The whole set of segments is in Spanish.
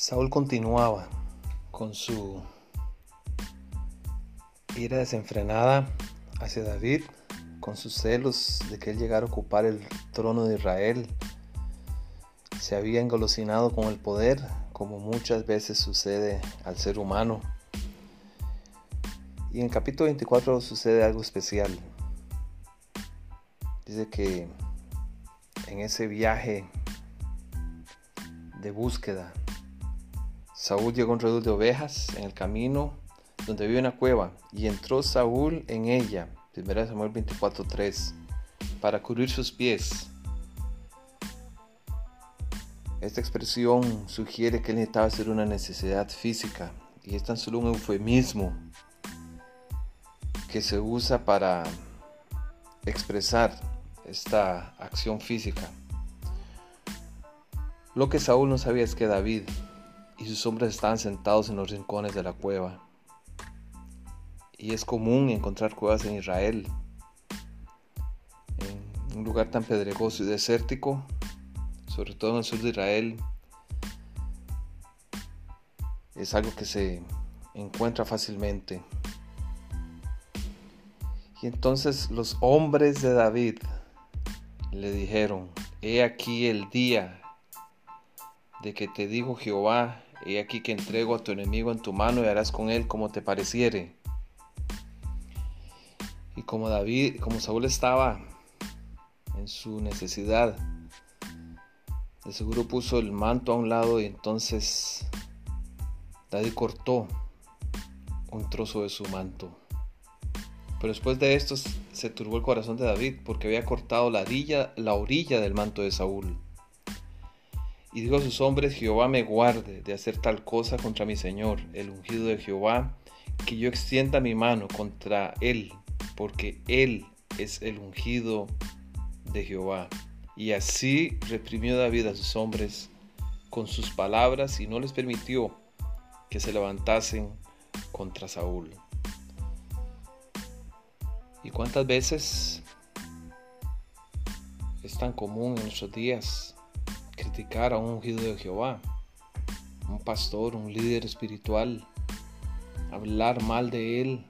Saúl continuaba con su ira desenfrenada hacia David, con sus celos de que él llegara a ocupar el trono de Israel. Se había engolosinado con el poder, como muchas veces sucede al ser humano. Y en capítulo 24 sucede algo especial. Dice que en ese viaje de búsqueda Saúl llegó a un redil de ovejas en el camino donde había una cueva y entró Saúl en ella, 1 Samuel 24:3, para cubrir sus pies. Esta expresión sugiere que él necesitaba hacer una necesidad física y es tan solo un eufemismo que se usa para expresar esta acción física. Lo que Saúl no sabía es que David y sus hombres estaban sentados en los rincones de la cueva. Y es común encontrar cuevas en Israel, en un lugar tan pedregoso y desértico, sobre todo en el sur de Israel. Es algo que se encuentra fácilmente. Y entonces los hombres de David le dijeron, he aquí el día de que te dijo Jehová, He aquí que entrego a tu enemigo en tu mano y harás con él como te pareciere. Y como David, como Saúl estaba en su necesidad, de seguro puso el manto a un lado y entonces David cortó un trozo de su manto. Pero después de esto se turbó el corazón de David porque había cortado la orilla, la orilla del manto de Saúl. Y dijo a sus hombres, Jehová me guarde de hacer tal cosa contra mi Señor, el ungido de Jehová, que yo extienda mi mano contra él, porque él es el ungido de Jehová. Y así reprimió David a sus hombres con sus palabras y no les permitió que se levantasen contra Saúl. ¿Y cuántas veces es tan común en nuestros días criticar a un ungido de Jehová, un pastor, un líder espiritual, hablar mal de él.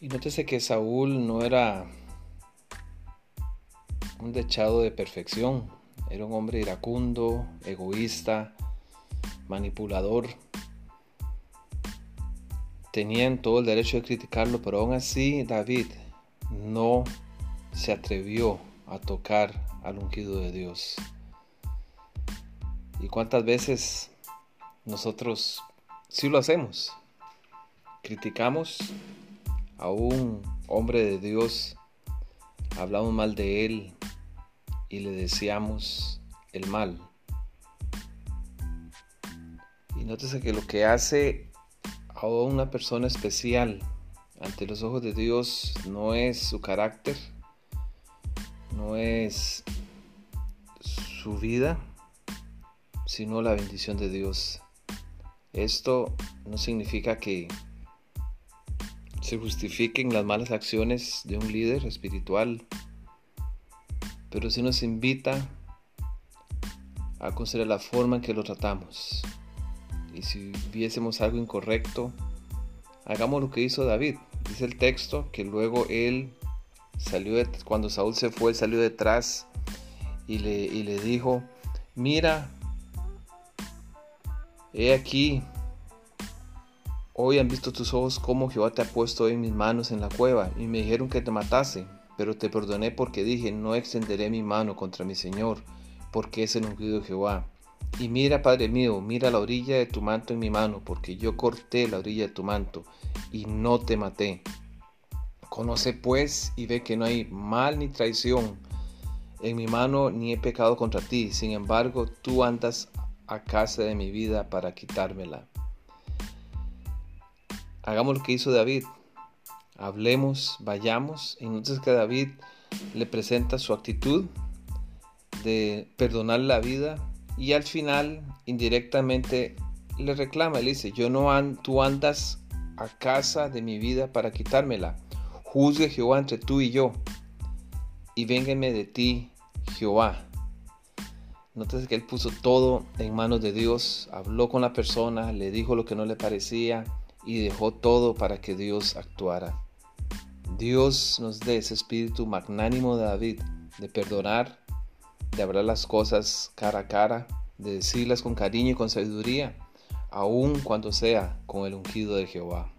Y nótese que Saúl no era un dechado de perfección, era un hombre iracundo, egoísta, manipulador. Tenían todo el derecho de criticarlo, pero aún así David no se atrevió a tocar al ungido de Dios. ¿Y cuántas veces nosotros sí lo hacemos? Criticamos a un hombre de Dios, hablamos mal de él y le deseamos el mal. Y nótese que lo que hace a una persona especial ante los ojos de Dios no es su carácter, no es su vida, sino la bendición de Dios. Esto no significa que se justifiquen las malas acciones de un líder espiritual, pero sí nos invita a considerar la forma en que lo tratamos. Y si viésemos algo incorrecto, hagamos lo que hizo David. Dice el texto que luego él salió, cuando Saúl se fue, salió detrás y le, y le dijo, mira, He aquí, hoy han visto tus ojos cómo Jehová te ha puesto en mis manos en la cueva, y me dijeron que te matase, pero te perdoné porque dije, no extenderé mi mano contra mi Señor, porque es el ungido de Jehová. Y mira, Padre mío, mira la orilla de tu manto en mi mano, porque yo corté la orilla de tu manto, y no te maté. Conoce pues y ve que no hay mal ni traición en mi mano, ni he pecado contra ti. Sin embargo, tú andas a casa de mi vida para quitármela. Hagamos lo que hizo David. Hablemos, vayamos. Y entonces que David le presenta su actitud de perdonar la vida y al final indirectamente le reclama, le dice, yo no tú andas a casa de mi vida para quitármela. Juzgue Jehová entre tú y yo y vénganme de ti, Jehová. Nótese que él puso todo en manos de Dios, habló con la persona, le dijo lo que no le parecía y dejó todo para que Dios actuara. Dios nos dé ese espíritu magnánimo de David, de perdonar, de hablar las cosas cara a cara, de decirlas con cariño y con sabiduría, aun cuando sea con el ungido de Jehová.